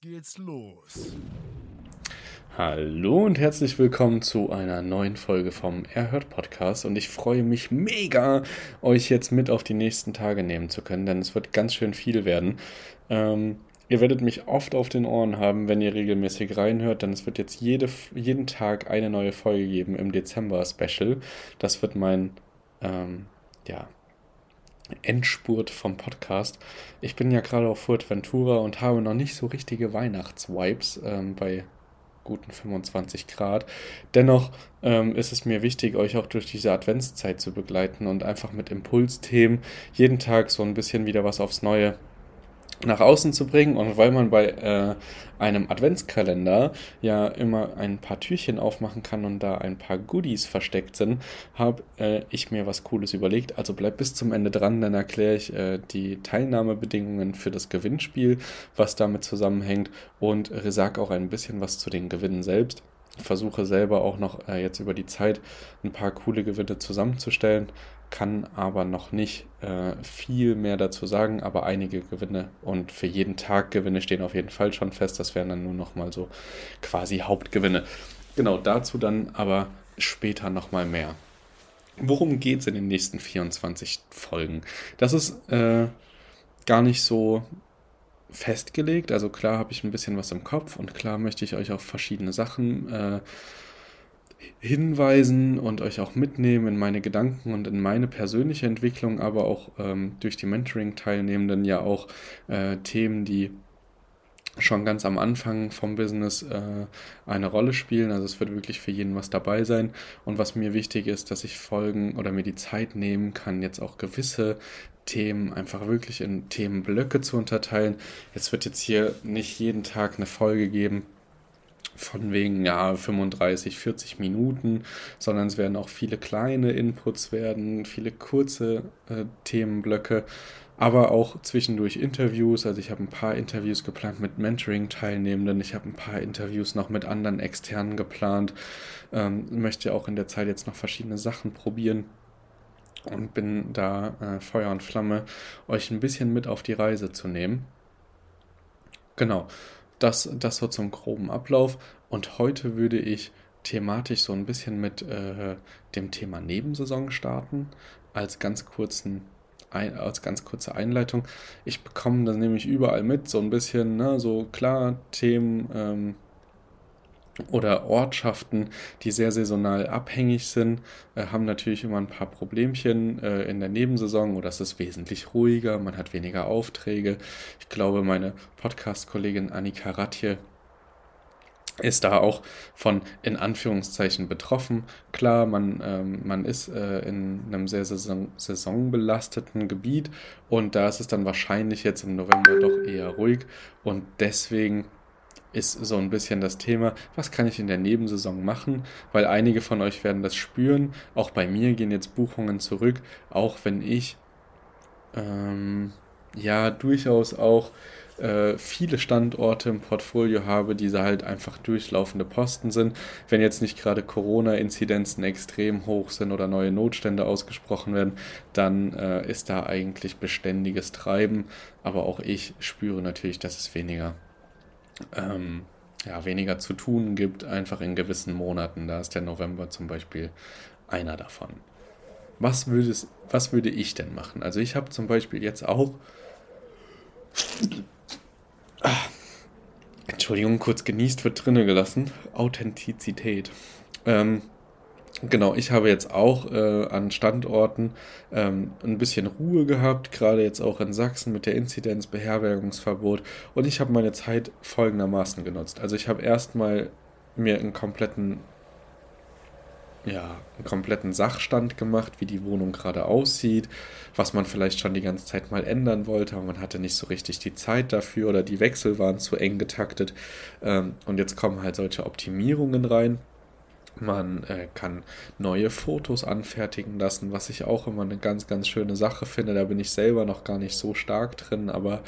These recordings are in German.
Geht's los. Hallo und herzlich willkommen zu einer neuen Folge vom Erhört Podcast und ich freue mich mega, euch jetzt mit auf die nächsten Tage nehmen zu können, denn es wird ganz schön viel werden. Ähm, ihr werdet mich oft auf den Ohren haben, wenn ihr regelmäßig reinhört, denn es wird jetzt jede, jeden Tag eine neue Folge geben im Dezember-Special. Das wird mein, ähm, ja, Endspurt vom Podcast. Ich bin ja gerade auf Fuerteventura und habe noch nicht so richtige Weihnachtsvibes ähm, bei guten 25 Grad. Dennoch ähm, ist es mir wichtig, euch auch durch diese Adventszeit zu begleiten und einfach mit Impulsthemen jeden Tag so ein bisschen wieder was aufs Neue nach außen zu bringen. Und weil man bei äh, einem Adventskalender ja immer ein paar Türchen aufmachen kann und da ein paar Goodies versteckt sind, habe äh, ich mir was Cooles überlegt. Also bleibt bis zum Ende dran, dann erkläre ich äh, die Teilnahmebedingungen für das Gewinnspiel, was damit zusammenhängt und sage auch ein bisschen was zu den Gewinnen selbst versuche selber auch noch äh, jetzt über die Zeit ein paar coole Gewinne zusammenzustellen kann aber noch nicht äh, viel mehr dazu sagen, aber einige Gewinne und für jeden Tag Gewinne stehen auf jeden Fall schon fest. Das wären dann nur noch mal so quasi Hauptgewinne. Genau, dazu dann aber später noch mal mehr. Worum geht es in den nächsten 24 Folgen? Das ist äh, gar nicht so festgelegt. Also klar habe ich ein bisschen was im Kopf und klar möchte ich euch auf verschiedene Sachen äh, hinweisen und euch auch mitnehmen in meine Gedanken und in meine persönliche Entwicklung, aber auch ähm, durch die Mentoring-Teilnehmenden ja auch äh, Themen, die schon ganz am Anfang vom Business äh, eine Rolle spielen. Also es wird wirklich für jeden was dabei sein. Und was mir wichtig ist, dass ich Folgen oder mir die Zeit nehmen kann, jetzt auch gewisse Themen einfach wirklich in Themenblöcke zu unterteilen. Es wird jetzt hier nicht jeden Tag eine Folge geben, von wegen ja 35, 40 Minuten, sondern es werden auch viele kleine Inputs werden, viele kurze äh, Themenblöcke, aber auch zwischendurch Interviews. Also ich habe ein paar Interviews geplant mit Mentoring-Teilnehmenden, ich habe ein paar Interviews noch mit anderen Externen geplant, ähm, möchte auch in der Zeit jetzt noch verschiedene Sachen probieren und bin da äh, Feuer und Flamme, euch ein bisschen mit auf die Reise zu nehmen. Genau. Das, das so zum groben Ablauf. Und heute würde ich thematisch so ein bisschen mit äh, dem Thema Nebensaison starten, als ganz kurzen ein, als ganz kurze Einleitung. Ich bekomme das nämlich überall mit, so ein bisschen, ne, so klar, Themen ähm, oder Ortschaften, die sehr saisonal abhängig sind, äh, haben natürlich immer ein paar Problemchen äh, in der Nebensaison oder es ist wesentlich ruhiger, man hat weniger Aufträge. Ich glaube, meine Podcast-Kollegin Annika Ratje ist da auch von in Anführungszeichen betroffen. Klar, man, ähm, man ist äh, in einem sehr saison saisonbelasteten Gebiet und da ist es dann wahrscheinlich jetzt im November doch eher ruhig und deswegen ist so ein bisschen das Thema, was kann ich in der Nebensaison machen, weil einige von euch werden das spüren. Auch bei mir gehen jetzt Buchungen zurück, auch wenn ich ähm, ja durchaus auch äh, viele Standorte im Portfolio habe, die halt einfach durchlaufende Posten sind. Wenn jetzt nicht gerade Corona-Inzidenzen extrem hoch sind oder neue Notstände ausgesprochen werden, dann äh, ist da eigentlich beständiges Treiben. Aber auch ich spüre natürlich, dass es weniger ähm, ja, weniger zu tun gibt, einfach in gewissen Monaten. Da ist der November zum Beispiel einer davon. Was, würdest, was würde ich denn machen? Also ich habe zum Beispiel jetzt auch... Entschuldigung, kurz genießt wird drinne gelassen. Authentizität. Ähm, Genau, ich habe jetzt auch äh, an Standorten ähm, ein bisschen Ruhe gehabt, gerade jetzt auch in Sachsen mit der Inzidenz, Beherbergungsverbot. Und ich habe meine Zeit folgendermaßen genutzt. Also ich habe erstmal mir einen kompletten, ja, einen kompletten Sachstand gemacht, wie die Wohnung gerade aussieht, was man vielleicht schon die ganze Zeit mal ändern wollte, aber man hatte nicht so richtig die Zeit dafür oder die Wechsel waren zu eng getaktet. Ähm, und jetzt kommen halt solche Optimierungen rein man äh, kann neue Fotos anfertigen lassen, was ich auch immer eine ganz, ganz schöne Sache finde. Da bin ich selber noch gar nicht so stark drin, aber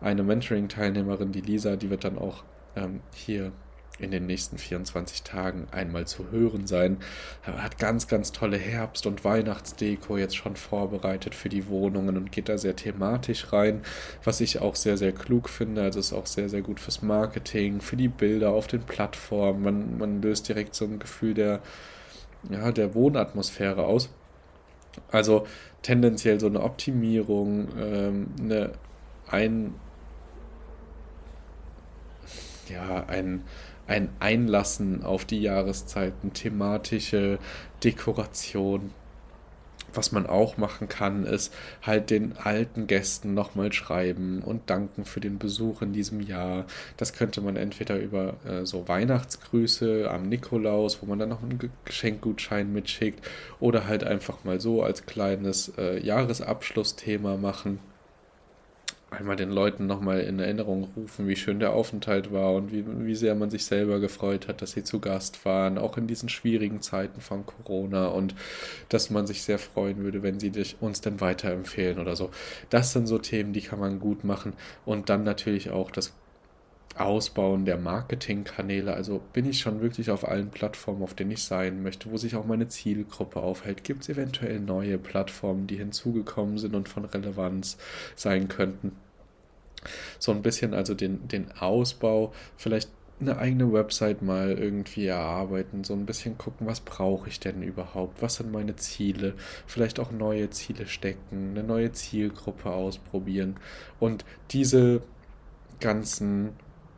eine Mentoring-Teilnehmerin, die Lisa, die wird dann auch ähm, hier in den nächsten 24 Tagen einmal zu hören sein. Er hat ganz, ganz tolle Herbst- und Weihnachtsdeko jetzt schon vorbereitet für die Wohnungen und geht da sehr thematisch rein, was ich auch sehr, sehr klug finde. Also ist auch sehr, sehr gut fürs Marketing, für die Bilder auf den Plattformen. Man, man löst direkt so ein Gefühl der, ja, der Wohnatmosphäre aus. Also tendenziell so eine Optimierung, ähm, eine ein ja, ein, ein Einlassen auf die Jahreszeiten, thematische Dekoration. Was man auch machen kann, ist halt den alten Gästen nochmal schreiben und danken für den Besuch in diesem Jahr. Das könnte man entweder über äh, so Weihnachtsgrüße am Nikolaus, wo man dann noch einen Geschenkgutschein mitschickt, oder halt einfach mal so als kleines äh, Jahresabschlussthema machen einmal den Leuten nochmal in Erinnerung rufen, wie schön der Aufenthalt war und wie, wie sehr man sich selber gefreut hat, dass sie zu Gast waren, auch in diesen schwierigen Zeiten von Corona und dass man sich sehr freuen würde, wenn sie uns dann weiterempfehlen oder so. Das sind so Themen, die kann man gut machen und dann natürlich auch das Ausbauen der Marketingkanäle. Also bin ich schon wirklich auf allen Plattformen, auf denen ich sein möchte, wo sich auch meine Zielgruppe aufhält. Gibt es eventuell neue Plattformen, die hinzugekommen sind und von Relevanz sein könnten? So ein bisschen also den, den Ausbau, vielleicht eine eigene Website mal irgendwie erarbeiten, so ein bisschen gucken, was brauche ich denn überhaupt, was sind meine Ziele, vielleicht auch neue Ziele stecken, eine neue Zielgruppe ausprobieren und diese ganzen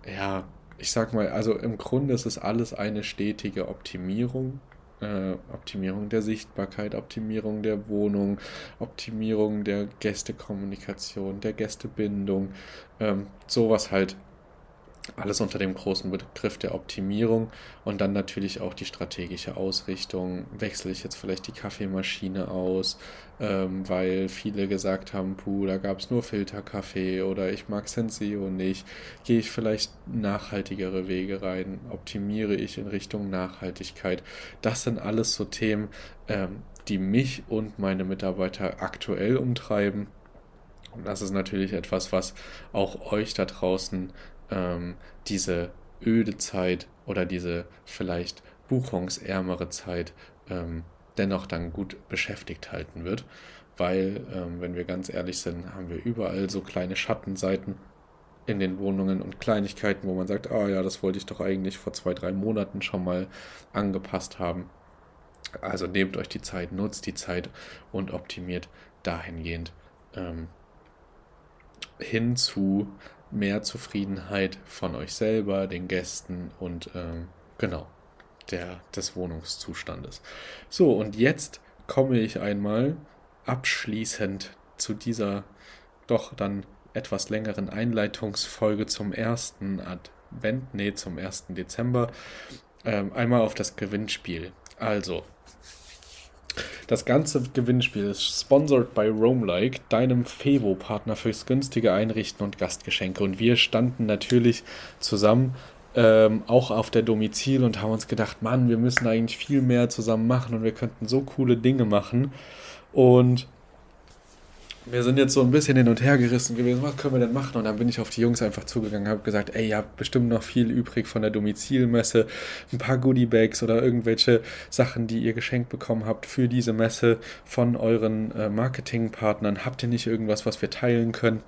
ja, ich sag mal, also im Grunde ist es alles eine stetige Optimierung. Äh, Optimierung der Sichtbarkeit, Optimierung der Wohnung, Optimierung der Gästekommunikation, der Gästebindung, ähm, sowas halt alles unter dem großen Begriff der Optimierung und dann natürlich auch die strategische Ausrichtung. Wechsle ich jetzt vielleicht die Kaffeemaschine aus, ähm, weil viele gesagt haben, puh, da gab es nur Filterkaffee oder ich mag Senseo nicht. Gehe ich vielleicht nachhaltigere Wege rein? Optimiere ich in Richtung Nachhaltigkeit? Das sind alles so Themen, ähm, die mich und meine Mitarbeiter aktuell umtreiben. Und das ist natürlich etwas, was auch euch da draußen ähm, diese öde Zeit oder diese vielleicht buchungsärmere Zeit ähm, dennoch dann gut beschäftigt halten wird. Weil, ähm, wenn wir ganz ehrlich sind, haben wir überall so kleine Schattenseiten in den Wohnungen und Kleinigkeiten, wo man sagt, ah ja, das wollte ich doch eigentlich vor zwei, drei Monaten schon mal angepasst haben. Also nehmt euch die Zeit, nutzt die Zeit und optimiert dahingehend ähm, hin zu mehr Zufriedenheit von euch selber, den Gästen und ähm, genau der, des Wohnungszustandes. So, und jetzt komme ich einmal abschließend zu dieser doch dann etwas längeren Einleitungsfolge zum ersten Advent, nee, zum ersten Dezember, ähm, einmal auf das Gewinnspiel. Also, das ganze Gewinnspiel ist sponsored by Roamlike, deinem Fevo-Partner fürs günstige Einrichten und Gastgeschenke. Und wir standen natürlich zusammen ähm, auch auf der Domizil und haben uns gedacht, Mann, wir müssen eigentlich viel mehr zusammen machen und wir könnten so coole Dinge machen. Und wir sind jetzt so ein bisschen hin und her gerissen gewesen, was können wir denn machen? Und dann bin ich auf die Jungs einfach zugegangen, habe gesagt, ey, ihr habt bestimmt noch viel übrig von der Domizilmesse, ein paar Goodiebags oder irgendwelche Sachen, die ihr geschenkt bekommen habt für diese Messe von euren äh, Marketingpartnern. Habt ihr nicht irgendwas, was wir teilen können?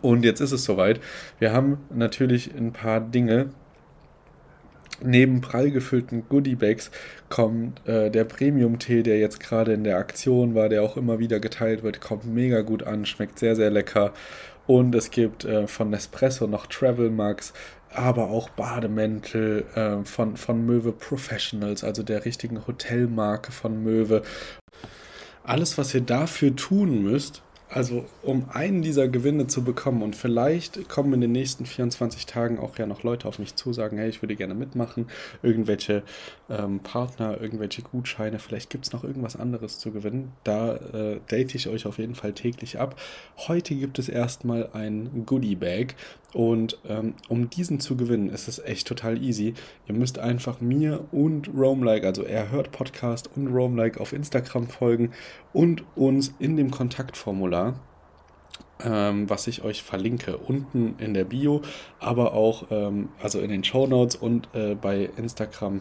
Und jetzt ist es soweit. Wir haben natürlich ein paar Dinge Neben prall gefüllten Goodiebags kommt äh, der Premium-Tee, der jetzt gerade in der Aktion war, der auch immer wieder geteilt wird, kommt mega gut an, schmeckt sehr, sehr lecker. Und es gibt äh, von Nespresso noch Travel Mugs, aber auch Bademäntel äh, von, von Möwe Professionals, also der richtigen Hotelmarke von Möwe. Alles, was ihr dafür tun müsst, also um einen dieser Gewinne zu bekommen und vielleicht kommen in den nächsten 24 Tagen auch ja noch Leute auf mich zu, sagen, hey, ich würde gerne mitmachen, irgendwelche ähm, Partner, irgendwelche Gutscheine, vielleicht gibt es noch irgendwas anderes zu gewinnen. Da äh, date ich euch auf jeden Fall täglich ab. Heute gibt es erstmal ein Goodie Bag und ähm, um diesen zu gewinnen, ist es echt total easy. Ihr müsst einfach mir und Roamlike, also er hört Podcast und Roamlike auf Instagram folgen und uns in dem Kontaktformular ähm, was ich euch verlinke, unten in der Bio, aber auch ähm, also in den Show Notes und äh, bei Instagram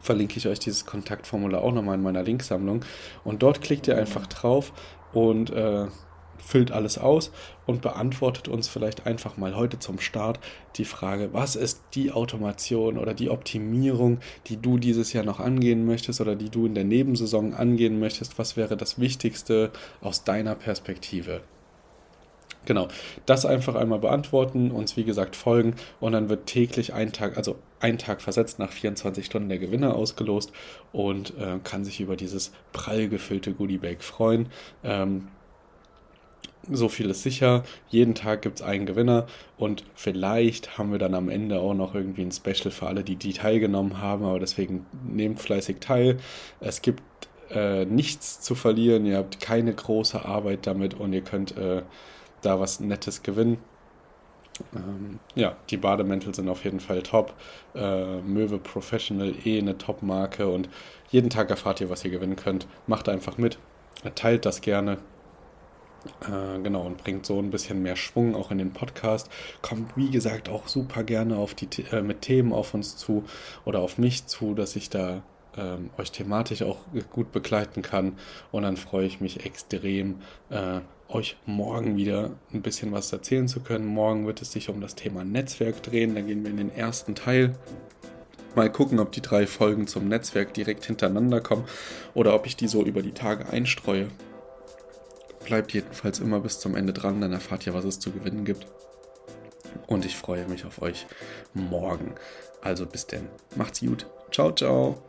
verlinke ich euch dieses Kontaktformular auch nochmal in meiner Linksammlung. Und dort klickt ihr einfach drauf und äh, füllt alles aus und beantwortet uns vielleicht einfach mal heute zum Start die Frage, was ist die Automation oder die Optimierung, die du dieses Jahr noch angehen möchtest oder die du in der Nebensaison angehen möchtest? Was wäre das Wichtigste aus deiner Perspektive? Genau, das einfach einmal beantworten, uns wie gesagt folgen und dann wird täglich ein Tag, also ein Tag versetzt nach 24 Stunden der Gewinner ausgelost und äh, kann sich über dieses prall gefüllte Goodiebag freuen. Ähm, so viel ist sicher. Jeden Tag gibt es einen Gewinner und vielleicht haben wir dann am Ende auch noch irgendwie ein Special für alle, die, die teilgenommen haben. Aber deswegen nehmt fleißig teil. Es gibt äh, nichts zu verlieren. Ihr habt keine große Arbeit damit und ihr könnt äh, da was Nettes gewinnen. Ähm, ja, die Bademäntel sind auf jeden Fall top. Äh, Möwe Professional eh eine Top-Marke und jeden Tag erfahrt ihr, was ihr gewinnen könnt. Macht einfach mit, teilt das gerne genau, und bringt so ein bisschen mehr Schwung auch in den Podcast. Kommt, wie gesagt, auch super gerne auf die, äh, mit Themen auf uns zu oder auf mich zu, dass ich da ähm, euch thematisch auch gut begleiten kann. Und dann freue ich mich extrem, äh, euch morgen wieder ein bisschen was erzählen zu können. Morgen wird es sich um das Thema Netzwerk drehen. Da gehen wir in den ersten Teil. Mal gucken, ob die drei Folgen zum Netzwerk direkt hintereinander kommen oder ob ich die so über die Tage einstreue. Bleibt jedenfalls immer bis zum Ende dran, dann erfahrt ihr, was es zu gewinnen gibt. Und ich freue mich auf euch morgen. Also bis denn. Macht's gut. Ciao, ciao.